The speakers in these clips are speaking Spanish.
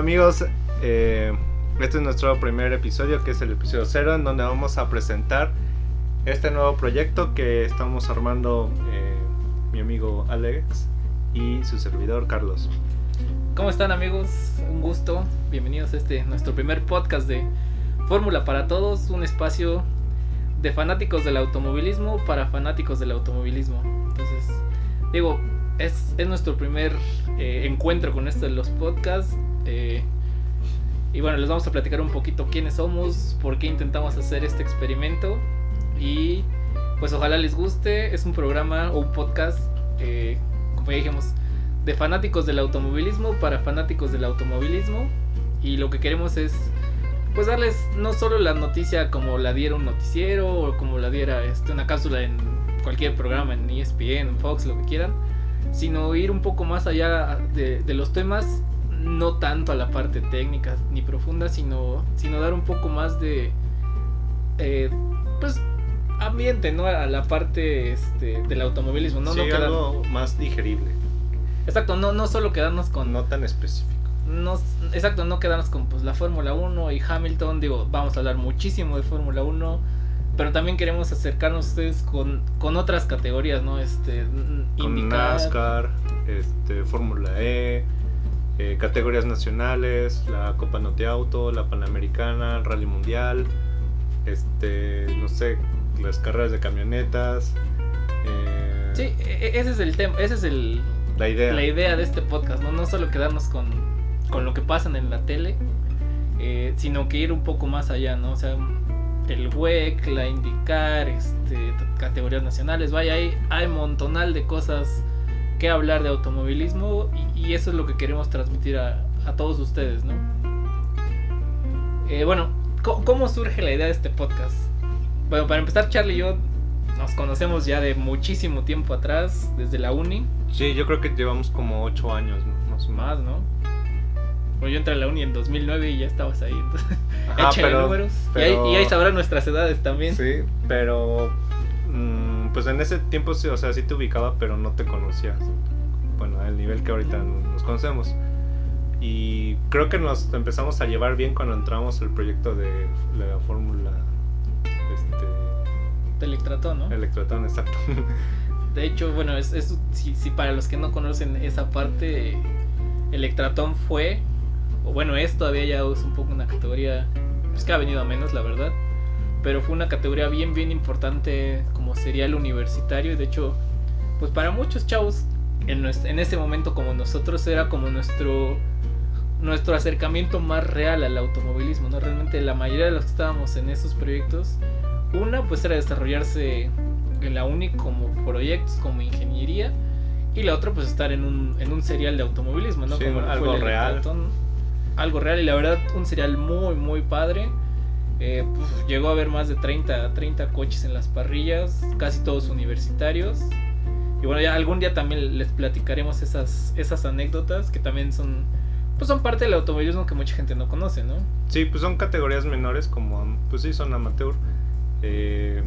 amigos? Eh, este es nuestro primer episodio, que es el episodio 0, en donde vamos a presentar este nuevo proyecto que estamos armando eh, mi amigo Alex y su servidor Carlos. ¿Cómo están amigos? Un gusto. Bienvenidos a este nuestro primer podcast de Fórmula para Todos, un espacio de fanáticos del automovilismo para fanáticos del automovilismo. Entonces, digo, es, es nuestro primer eh, encuentro con esto de los podcasts. Eh, y bueno, les vamos a platicar un poquito quiénes somos, por qué intentamos hacer este experimento. Y pues ojalá les guste. Es un programa o un podcast, eh, como ya dijimos, de fanáticos del automovilismo para fanáticos del automovilismo. Y lo que queremos es pues darles no solo la noticia como la diera un noticiero o como la diera este, una cápsula en cualquier programa, en ESPN, en Fox, lo que quieran, sino ir un poco más allá de los temas, no tanto a la parte técnica ni profunda, sino, sino dar un poco más de, eh, pues, ambiente, ¿no? A la parte este, del automovilismo, ¿no? Sí, no quedar- algo más digerible, Exacto, no, no solo quedarnos con no tan específico. no, exacto, no quedarnos con pues, la Fórmula 1 y Hamilton. Digo, vamos a hablar muchísimo de Fórmula 1, pero también queremos acercarnos a ustedes con, con otras categorías, ¿no? Este, Con. NASCAR, este, Fórmula E, eh, categorías nacionales, la Copa Note Auto, la Panamericana, el Rally Mundial, este, no sé, las carreras de camionetas. eh, Sí, e- e- ese es el tema, ese es el, la idea. la idea de este podcast, ¿no? No solo quedarnos con, con lo que pasan en la tele, eh, sino que ir un poco más allá, ¿no? O sea, el WEC, la IndyCar, este, categorías nacionales, vaya, hay, hay montonal de cosas que hablar de automovilismo y, y eso es lo que queremos transmitir a, a todos ustedes, ¿no? Eh, bueno, ¿cómo surge la idea de este podcast? Bueno, para empezar, Charlie y yo nos conocemos ya de muchísimo tiempo atrás, desde la uni. Sí, yo creo que llevamos como 8 años más o. Más, ¿no? Bueno, yo entré a la uni en 2009 y ya estabas ahí. Entonces, Ajá, pero- números. Y, pero- ahí, y ahí sabrán nuestras edades también. Sí, pero pues en ese tiempo sí, o sea, sí te ubicaba, pero no te conocía. Bueno, al nivel que ahorita nos conocemos. Y creo que nos empezamos a llevar bien cuando entramos al proyecto de la fórmula este De Electratón, ¿no? Electrotón, exacto. De hecho, bueno, es, es- si, si para los que no conocen esa parte, Electratón fue, o bueno, es todavía ya es un poco una categoría, pues que ha venido a menos, la verdad. Pero fue una categoría bien, bien importante como sería el universitario. Y de hecho, pues para muchos chavos, en, en ese momento como nosotros, era como nuestro nuestro acercamiento más real al automovilismo, ¿no? Realmente la mayoría de los que estábamos en esos proyectos, una pues era desarrollarse en la uni como proyectos, como ingeniería, y la otra pues estar en un, en un serial de automovilismo, ¿no? Sí, como fue algo el real. Algo real y la verdad un serial muy, muy padre. Eh, llegó a haber más de 30, 30 coches en las parrillas, casi todos universitarios. Y bueno, ya algún día también les platicaremos esas, esas anécdotas que también son, pues son parte del automovilismo que mucha gente no conoce, ¿no? Sí, pues son categorías menores como, pues sí, son amateur. eh,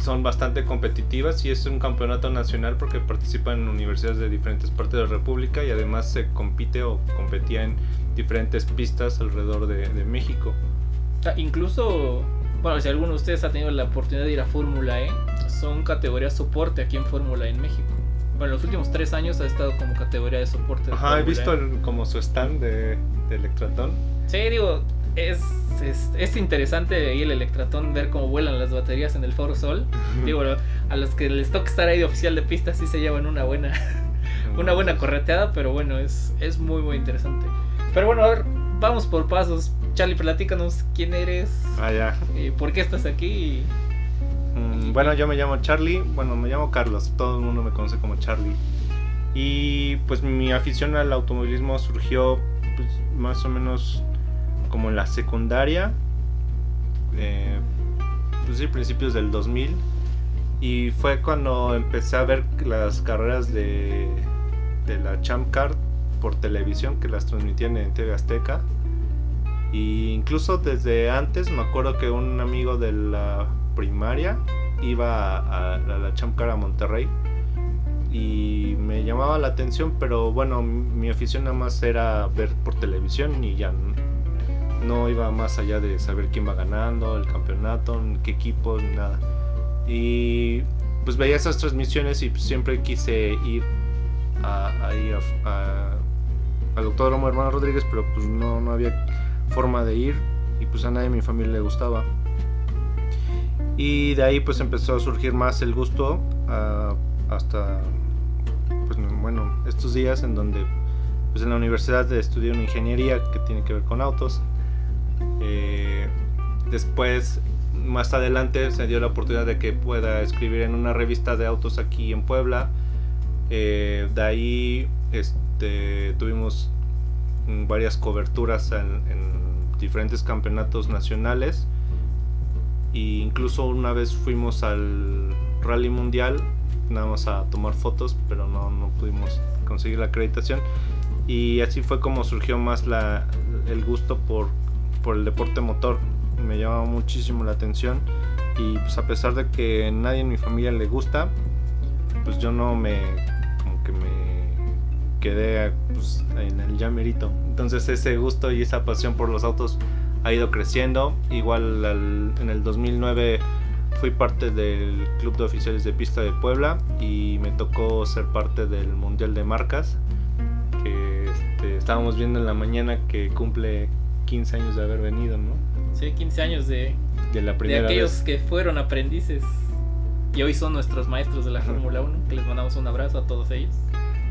son bastante competitivas y es un campeonato nacional porque participan universidades de diferentes partes de la República y además se compite o competía en diferentes pistas alrededor de, de México. Sea, incluso, bueno, si alguno de ustedes ha tenido la oportunidad de ir a Fórmula E, son categorías soporte aquí en Fórmula E en México. Bueno, los últimos tres años ha estado como categoría de soporte. de Ajá, he Fórmula visto E. el- como su stand de, de Electratón. Sí, digo, es, es, es interesante ahí el Electratón ver cómo vuelan las baterías en el Foro Sol. Digo, a los que les toca estar ahí de oficial de pista sí se llevan una buena, una buena correteada, pero bueno, es, es muy muy interesante. Pero bueno, a ver, vamos por pasos. Charlie, platícanos quién eres, Ah, ya. eh, por qué estás aquí. Mm, bueno, yo me llamo Charlie, bueno, me llamo Carlos, todo el mundo me conoce como Charlie. Y pues mi afición al automovilismo surgió pues, más o menos como en la secundaria, eh, pues sí, principios del 2000. Y fue cuando empecé a ver las carreras de, de la Champ Car por televisión que las transmitían en TV Azteca. Y incluso desde antes me acuerdo que un amigo de la primaria iba a, a la Champ Car a Monterrey y me llamaba la atención, pero bueno, mi afición nada más era ver por televisión y ya no iba más allá de saber quién va ganando, el campeonato, qué equipos, ni nada. Y pues veía esas transmisiones y pues, siempre quise ir a, a ir a- a- al Autódromo Hermano Rodríguez, pero pues no, no había forma de ir y pues a nadie de mi familia le gustaba. Y de ahí pues empezó a surgir más el gusto ah, hasta pues bueno, estos días en donde pues en la universidad estudié una ingeniería que tiene que ver con autos. Eh, después más adelante se dio la oportunidad de que pueda escribir en una revista de autos aquí en Puebla. Eh, de ahí este, tuvimos varias coberturas en, en diferentes campeonatos nacionales. E incluso una vez fuimos al rally mundial nada más a tomar fotos pero no, no pudimos conseguir la acreditación. Y así fue como surgió más la, el gusto por, por el deporte motor. Me llamaba muchísimo la atención y pues a pesar de que nadie en mi familia le gusta pues yo no me quedé pues, en el llamerito. Entonces ese gusto y esa pasión por los autos ha ido creciendo. Igual al- en el 2009 fui parte del club de oficiales de pista de Puebla y me tocó ser parte del mundial de marcas que este, estábamos viendo en la mañana que cumple 15 años de haber venido no Sí, 15 años de, de la de primera aquellos vez que fueron aprendices. Y hoy son nuestros maestros de la Fórmula 1, que les mandamos un abrazo a todos ellos.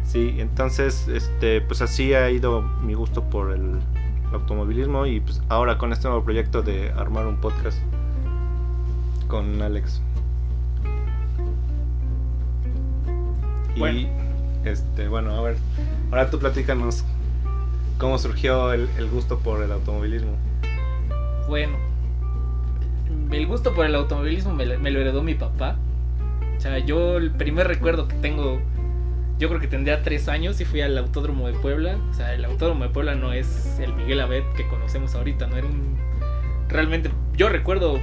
Sí, entonces, este, pues así ha ido mi gusto por el automovilismo y pues ahora con este nuevo proyecto de armar un podcast con Alex. Y Bueno. este, bueno, a ver, ahora tú platícanos cómo surgió el, el gusto por el automovilismo. Bueno, el gusto por el automovilismo me lo heredó mi papá. O sea, yo el primer recuerdo que tengo, yo creo que tendría tres años y fui al Autódromo de Puebla. O sea, el Autódromo de Puebla no es el Miguel Abed que conocemos ahorita, no era un... Realmente, yo recuerdo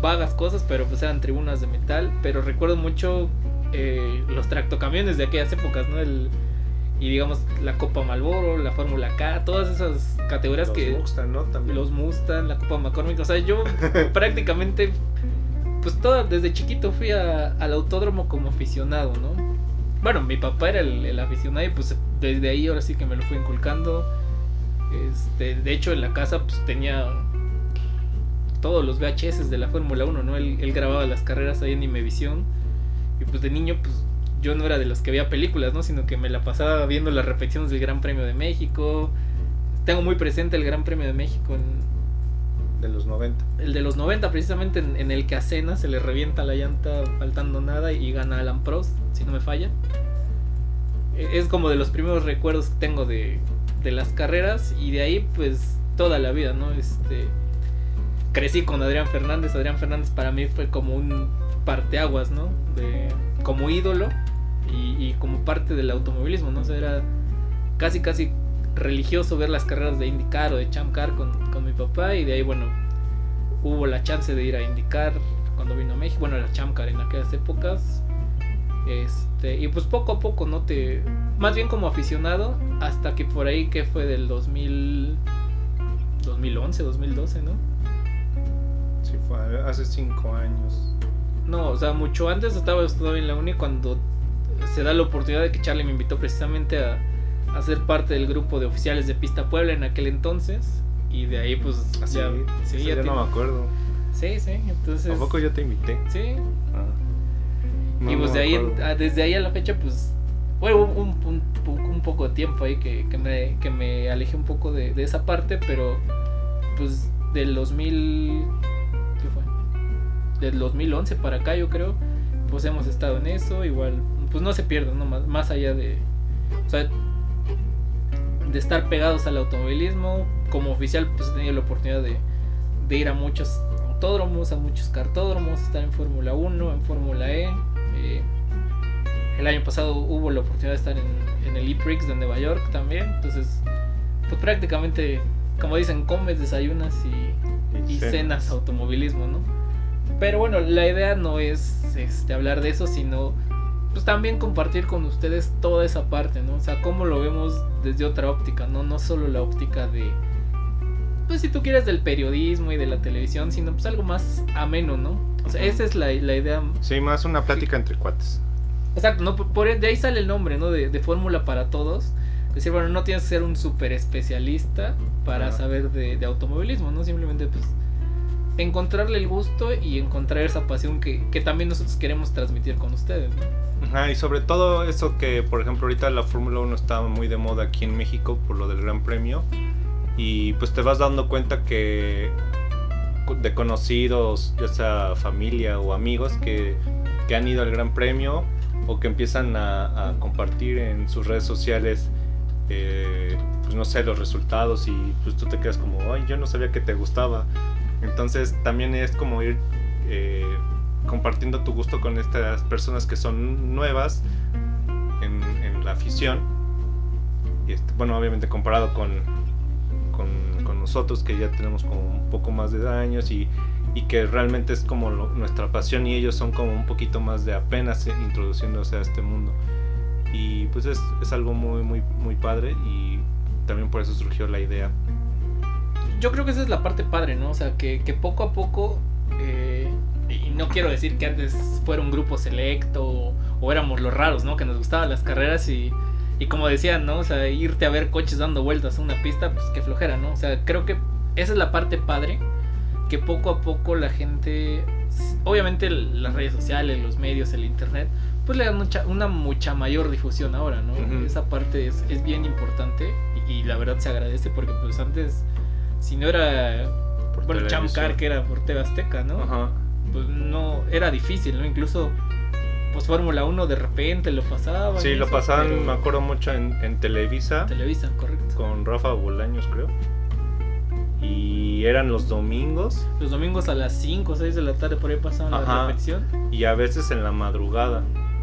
vagas cosas, pero pues eran tribunas de metal, pero recuerdo mucho eh, los tractocamiones de aquellas épocas, ¿no? El, y digamos la Copa Malboro, la Fórmula K, todas esas categorías Los que Mustang, ¿no? También. los Mustang, la Copa McCormick. O sea, yo prácticamente, pues toda, desde chiquito fui a- al autódromo como aficionado, ¿no? Bueno, mi papá era el, aficionado y pues desde ahí ahora sí que me lo fui inculcando. Este, de hecho, en la casa pues tenía todos los VHS de la Fórmula 1, ¿no? Él, él grababa las carreras ahí en Imevisión. Y pues de niño, pues yo no era de los que veía películas, ¿no? Sino que me la pasaba viendo las repeticiones del Gran Premio de México. Tengo muy presente el Gran Premio de México, en, De los 90. el de los 90 precisamente, en, el que a Senna se le revienta la llanta faltando nada y gana Alan Prost, si no me falla. E- Es como de los primeros recuerdos que tengo de, de las carreras y de ahí pues toda la vida, ¿no? Este, crecí con Adrián Fernández, Adrián Fernández para mí fue como un parteaguas, ¿no? Como ídolo y, como parte del automovilismo, ¿no? O era casi casi religioso ver las carreras de IndyCar o de Champ Car con, con mi papá y de ahí, bueno, hubo la chance de ir a IndyCar cuando vino a México, bueno, era Champ Car en aquellas épocas. Este, y pues poco a poco, ¿no? Te, más bien como aficionado, hasta que por ahí que fue del 2000, 2011, 2012, ¿no? Sí, fue hace 5 años. No, o sea, mucho antes estaba todavía en la uni cuando se da la oportunidad de que Charlie me invitó precisamente a, a ser parte del grupo de oficiales de Pista Puebla en aquel entonces. Y de ahí pues Así, ya, sí, eso ya te- no me acuerdo. sí, sí, entonces... ¿A poco yo te invité? Sí, Ah. No, y pues no de ahí, ah, desde ahí a la fecha pues Fue un, un, un- un poco de tiempo ahí que, que me, que me alejé un poco de, de esa parte, pero pues del 2000... ¿Qué fue? Del 2011 para acá yo creo, pues hemos estado en eso, igual, pues no se pierden, ¿no? Más, más allá de... O sea, de estar pegados al automovilismo, como oficial pues he tenido la oportunidad de, de ir a muchos autódromos, a muchos cartódromos, estar en Fórmula 1, en Fórmula E. eh, el año pasado hubo la oportunidad de estar en, en el E-Prix de Nueva York también. Entonces, pues prácticamente, como dicen, comes, desayunas y, y cenas automovilismo, ¿no? Pero bueno, la idea no es este, hablar de eso, sino pues también compartir con ustedes toda esa parte, ¿no? O sea, cómo lo vemos desde otra óptica, ¿no? No solo la óptica de, pues si tú quieres del periodismo y de la televisión, sino pues algo más ameno, ¿no? O sea, esa es la, la idea. Sí, más una plática entre cuates. Exacto, ¿no? Por, por- de ahí sale el nombre, ¿no? De, de fórmula para todos. Es decir, bueno, no tienes que ser un súper especialista para saber de, de automovilismo, ¿no? Simplemente pues encontrarle el gusto y encontrar esa pasión que, que también nosotros queremos transmitir con ustedes, ¿no? Ajá, y sobre todo eso que, por ejemplo, ahorita la Fórmula 1 está muy de moda aquí en México por lo del Gran Premio. Y pues te vas dando cuenta que de conocidos, ya sea familia o amigos que, que han ido al Gran Premio o que empiezan a, a compartir en sus redes sociales, eh, pues no sé, los resultados y pues tú te quedas como, ay, yo no sabía que te gustaba. Entonces también es como ir eh, compartiendo tu gusto con estas personas que son nuevas en, la afición. Y este, bueno, obviamente comparado con, con, con nosotros que ya tenemos como un poco más de años y, y que realmente es como lo- nuestra pasión y ellos son como un poquito más de apenas introduciéndose a este mundo. Y pues es, es algo muy, muy, muy padre y también por eso surgió la idea. Yo creo que esa es la parte padre, ¿no? O sea, que, que poco a poco, eh, y no quiero decir que antes fuera un grupo selecto o, o éramos los raros, ¿no? Que nos gustaban las carreras y, y como decían, ¿no? O sea, irte a ver coches dando vueltas a una pista, pues qué flojera, ¿no? O sea, creo que esa es la parte padre, que poco a poco la gente, obviamente las redes sociales, los medios, el internet, pues le dan mucha, una mucha mayor difusión ahora, ¿no? Ujú. Esa parte es, es bien importante y, y la verdad se agradece porque pues antes si no era Por bueno. Chamcar que era por TV Azteca, ¿no? Ajá. Pues no era difícil, ¿no? Incluso pues Fórmula 1 de repente lo pasaban. Sí, lo eso, pasaban, pero- me acuerdo mucho en, en Televisa. Televisa, correcto. con Rafa Bolaños, creo. Y eran los domingos Los domingos a las 5 o 6 de la tarde por ahí pasaban la repetición. y a veces en la madrugada.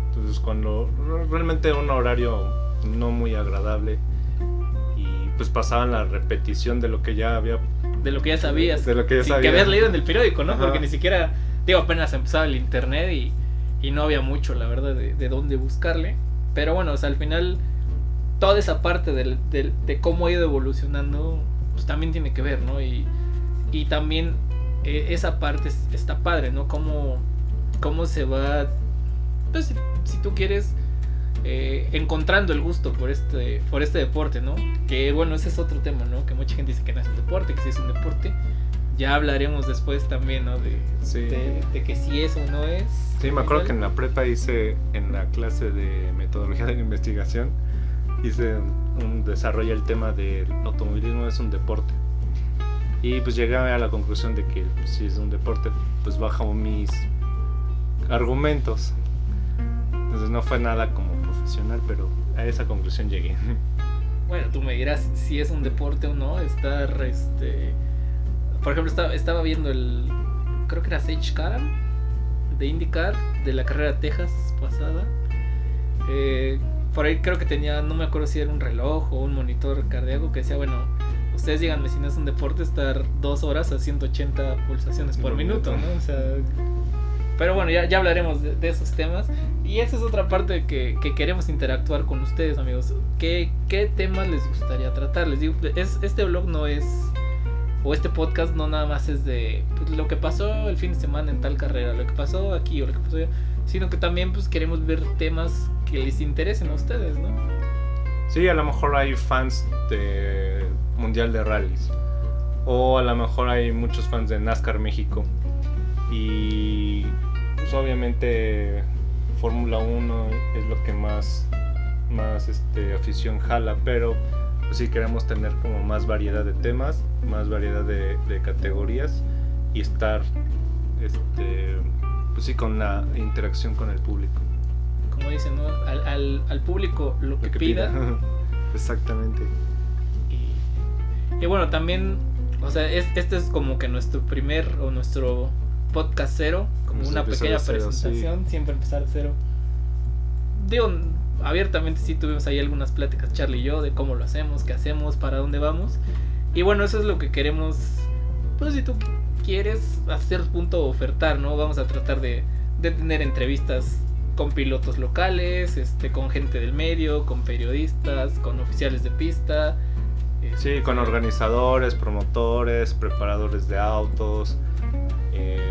Entonces, cuando re- realmente era un horario no muy agradable pues pasaban la repetición de lo que ya había. De lo que ya sabías. De lo que ya sin sabía. que habías leído en el periódico, ¿no? Ajá. Porque ni siquiera, digo, apenas empezaba el internet y, y no había mucho, la verdad, de, de dónde buscarle. Pero bueno, o sea, al final, toda esa parte del- del- de cómo ha ido evolucionando, pues también tiene que ver, ¿no? Y, y también eh, esa parte es- está padre, ¿no? Cómo, cómo se va, pues si, si tú quieres, eh, encontrando el gusto por este, por este deporte, ¿no? Que bueno, ese es otro tema, ¿no? Que mucha gente dice que no es un deporte, que sí es un deporte. Ya hablaremos después también, ¿no? De, Sí. de, de que si es o no es. Sí, me acuerdo que en la prepa hice, en la clase de metodología de la investigación, hice un desarrollo el tema del automovilismo es un deporte. Y pues llegué a la conclusión de que pues, si es un deporte, pues bajo mis argumentos. Entonces no fue nada como pero a esa conclusión llegué. Bueno, tú me dirás si es un deporte o no. Estar, este. Por ejemplo, estaba, estaba viendo el. Creo que era Sage Karam de IndyCar de la carrera Texas pasada. Eh, por ahí creo que tenía, no me acuerdo si era un reloj o un monitor cardíaco que decía, bueno, ustedes díganme si no es un deporte estar dos horas a 180 pulsaciones por minuto. ¿no? O sea, pero bueno, ya, ya hablaremos de, de esos temas. Y esa es otra parte que, que queremos interactuar con ustedes, amigos. ¿Qué, ¿Qué temas les gustaría tratar? Les digo, es, este blog no es, o este podcast no nada más es de pues, lo que pasó el fin de semana en tal carrera, lo que pasó aquí o lo que pasó allá, sino que también pues queremos ver temas que les interesen a ustedes, ¿no? Sí, a lo mejor hay fans de Mundial de Rallys. O a lo mejor hay muchos fans de NASCAR México. Y pues obviamente Fórmula 1 es lo que más más este, afición jala, pero pues sí queremos tener como más variedad de temas, más variedad de, de categorías y estar este, pues sí con la interacción con el público. Como dicen, ¿no? Al, al, al público lo que, Lo que pida. Exactamente. Y, y bueno, también, o sea, es, este es como que nuestro primer o nuestro podcast cero, como una pequeña sí. presentación, siempre empezar de cero. Digo, abiertamente sí tuvimos ahí algunas pláticas, Charlie y yo, de cómo lo hacemos, qué hacemos, para dónde vamos. Y bueno, eso es lo que queremos, pues si tú quieres hacer punto ofertar, ¿no? Vamos a tratar de, de tener entrevistas con pilotos locales, este, con gente del medio, con periodistas, con oficiales de pista. Sí, este, con organizadores, promotores, preparadores de autos, eh,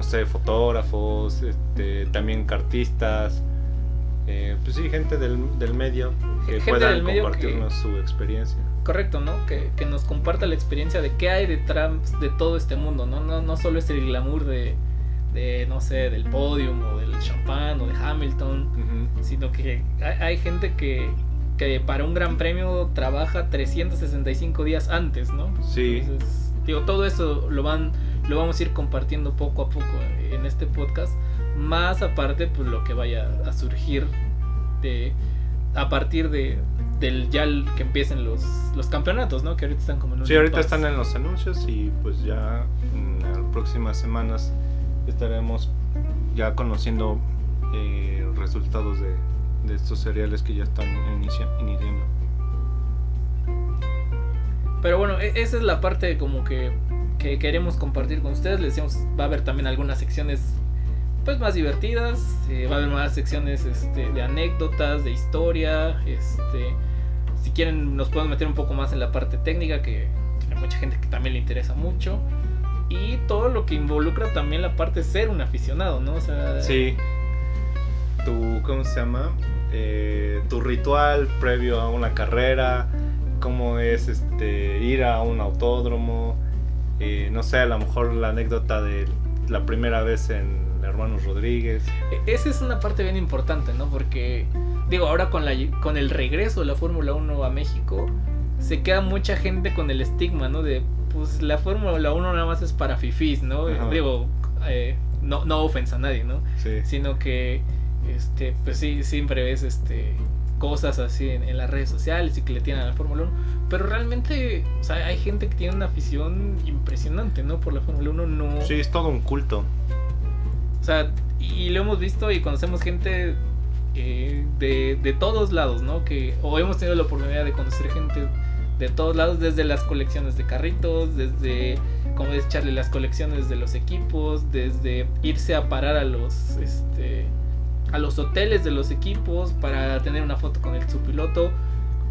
no sé, fotógrafos, este, también cartistas, eh, pues sí, gente del, del medio que Gente puedan del medio compartirnos su experiencia. Correcto, ¿no? Que, que nos comparta la experiencia de qué hay detrás de todo este mundo, ¿no? No, no solo es el glamour de, de, no sé, del podium o del champán o de Hamilton, sino que hay, hay gente que, que para un gran premio trabaja 365 días antes, ¿no? Sí. Entonces, digo, todo eso lo van lo vamos a ir compartiendo poco a poco en este podcast, más aparte pues lo que vaya a surgir de a partir de del ya que empiecen los, los campeonatos, ¿no? Que ahorita están como en un Sí, ahorita están en los anuncios y pues ya en las próximas semanas estaremos ya conociendo eh, resultados de, de estos seriales que ya están inicia- iniciando. Pero bueno, e- esa es la parte como que, que queremos compartir con ustedes. Les decíamos, va a haber también algunas secciones pues más divertidas, eh, va a haber más secciones este, de anécdotas, de historia, este, si quieren nos podemos meter un poco más en la parte técnica que hay mucha gente que también le interesa mucho y todo lo que involucra también la parte de ser un aficionado, ¿no? O sea, Sí. Tu, ¿cómo se llama? Eh, tu ritual previo a una carrera, cómo es este ir a un autódromo, eh, no sé, a lo mejor la anécdota de la primera vez en Hermanos Rodríguez. E- Esa es una parte bien importante, ¿no? Porque, digo, ahora con, la, con el regreso de la Fórmula 1 a México, se queda mucha gente con el estigma, ¿no? De, pues la Fórmula 1 nada más es para fifís, ¿no? Ajá. Digo, eh, no, no ofensa a nadie, ¿no? Sí. Sino que, este, pues sí, siempre ves, este cosas así en, en las redes sociales y que le tienen a la Fórmula 1 pero realmente o sea, hay gente que tiene una afición impresionante no por la Fórmula 1 no Sí, es todo un culto. o sea, y lo hemos visto y conocemos gente eh, de, de todos lados, ¿no? Que, o hemos tenido la oportunidad de conocer gente de todos lados, desde las colecciones de carritos, desde, como dice Charlie, las colecciones de los equipos, desde irse a parar a los, este, a los hoteles de los equipos para tener una foto con el su piloto.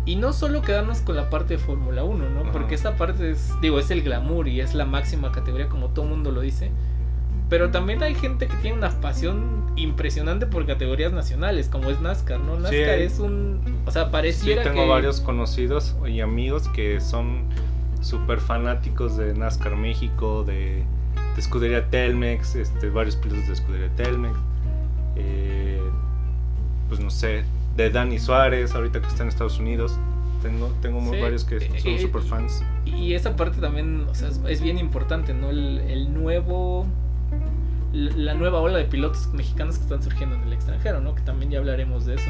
Y no solo quedarnos con la parte de Fórmula 1, ¿no? Porque esa parte es, digo, es el glamour y es la máxima categoría, como todo mundo lo dice. Pero también hay gente que tiene una pasión impresionante por categorías nacionales, como es NASCAR, ¿no? NASCAR Sí. es un. O sea, Sí, pareciera tengo que. varios conocidos y amigos que son súper fanáticos de NASCAR México, de, de escudería Telmex, este, varios pilotos de escudería Telmex. Eh, pues no sé, de Dani Suárez, ahorita que está en Estados Unidos. Tengo, tengo Sí, varios que eh, son eh, súper fans. Y esa parte también, o sea, es, bien importante, ¿no? El, el nuevo. La nueva ola de pilotos mexicanos que están surgiendo en el extranjero, ¿no? Que también ya hablaremos de eso.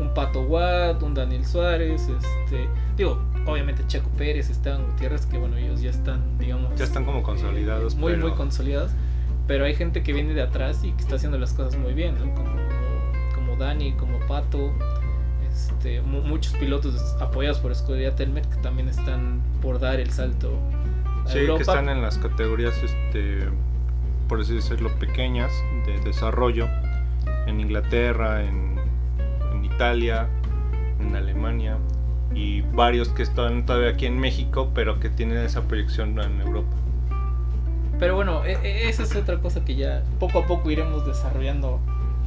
Un Pato Watt, un Daniel Suárez, este, digo, obviamente Checo Pérez, Esteban Gutiérrez, que bueno, ellos ya están, digamos, Ya están como consolidados. muy, pero- muy consolidados, pero hay gente que viene de atrás y que está haciendo las cosas muy bien, ¿no? Como, como Dani, como Pato, este, mu- muchos pilotos apoyados por Escudería Telmet que también están por dar el salto a Sí, Europa. que están en las categorías, este, por así decirlo, pequeñas de desarrollo. En Inglaterra, en, en Italia, en Alemania. Y varios que están todavía aquí en México, pero que tienen esa proyección en Europa. Pero bueno, e- e- esa es otra cosa que ya poco a poco iremos desarrollando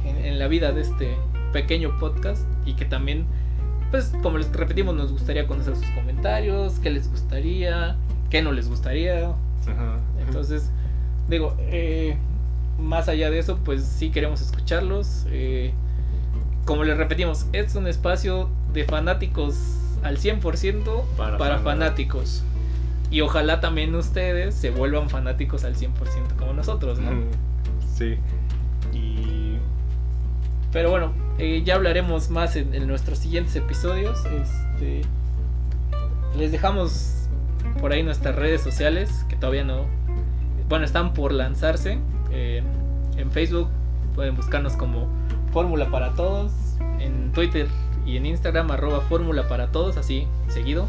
en, en la vida de este pequeño podcast y que también, pues como les repetimos, nos gustaría conocer sus comentarios, qué les gustaría, qué no les gustaría. Ajá. Entonces, digo, eh, más allá de eso, pues sí queremos escucharlos. eh, como les repetimos, es un espacio de fanáticos al 100% para, Para fanáticos. Y ojalá también ustedes se vuelvan fanáticos al 100% como nosotros, ¿no? Sí. Y Pero bueno, eh, ya hablaremos más en, en nuestros siguientes episodios. Este, les dejamos por ahí nuestras redes sociales, que todavía no... Bueno, están por lanzarse. Eh, en Facebook pueden buscarnos como Fórmula para Todos. En Twitter y en Instagram arroba Fórmula para Todos, así, seguido.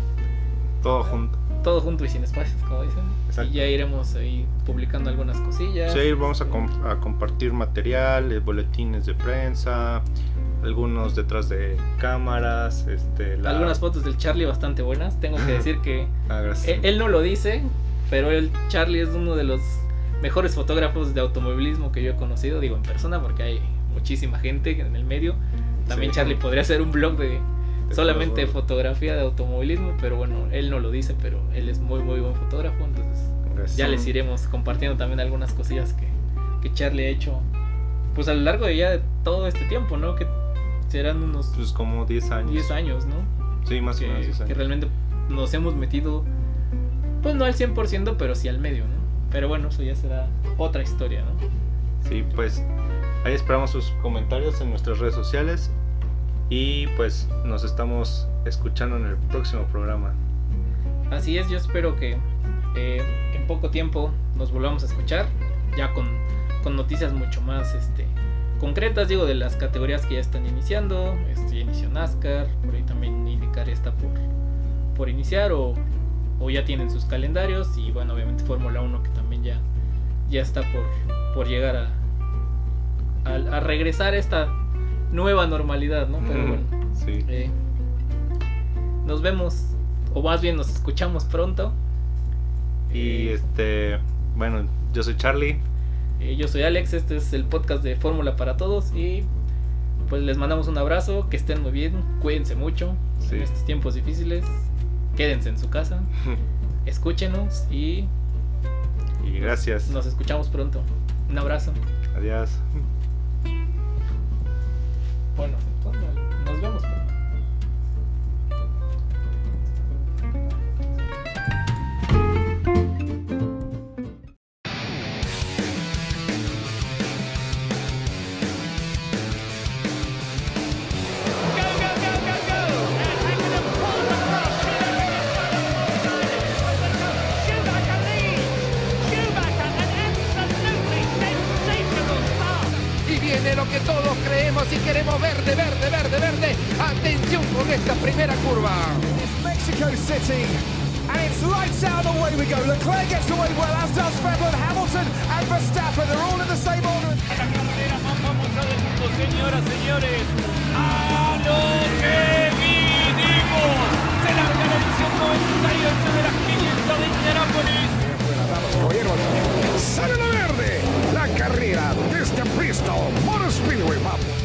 todo junto. Todo junto y sin espacios, como dicen. Exacto. Y ya iremos ahí publicando algunas cosillas. Sí, vamos a, a compartir material, boletines de prensa, algunos detrás de cámaras, este, la- Algunas fotos del Charlie bastante buenas. Tengo que decir que Ah. Él, él no lo dice, pero el Charlie es uno de los mejores fotógrafos de automovilismo que yo he conocido, digo en persona porque hay muchísima gente en el medio. También Sí. Charlie podría hacer un blog De solamente fotografía de automovilismo, pero bueno, él no lo dice, pero él es muy muy buen fotógrafo, entonces ya les iremos compartiendo también algunas cosillas que, que Charlie ha hecho pues a lo largo de ya de todo este tiempo, ¿no? Que serán unos Pues como 10 años. 10 años, ¿no? Sí, más o menos que, 10 que años. realmente nos hemos metido, pues no al 100%, pero sí al medio, ¿no? Pero bueno, eso ya será otra historia, ¿no? Sí, pues ahí esperamos sus comentarios en nuestras redes sociales y pues nos estamos escuchando en el próximo programa. Así es, yo espero que eh, en poco tiempo nos volvamos a escuchar, ya con, con noticias mucho más este, concretas, digo, de las categorías que ya están iniciando, este, ya inició NASCAR, por ahí también indicar está por, por iniciar o, o ya tienen sus calendarios y bueno, obviamente Fórmula 1 que también ya, ya está por, por llegar a, a, a regresar esta nueva normalidad, ¿no? Pero bueno. Sí. Eh, nos vemos, o más bien nos escuchamos pronto. Y Eh, este, bueno, yo soy Charlie. eh, yo soy Alex, este es el podcast de Fórmula para Todos y pues les mandamos un abrazo, que estén muy bien, cuídense mucho Sí. en estos tiempos difíciles, quédense en su casa, escúchenos y y gracias. nos escuchamos pronto. Un abrazo. Adiós. Bueno, entonces, nos vemos pronto. Que todos queremos y queremos verde, verde, verde, verde. Atención con esta primera curva. It's Mexico City. And it's lights out away we go. Leclerc gets away well, as does Fedland, Hamilton and Verstappen. They're all in the same order. La más famosa del mundo, señoras, señores. ¡A lo que vinimos! Se larga la edición 98 de las 500 de Indianapolis. Sale la verde, la carrera desde este Bristol Motor Speedway. Vamos.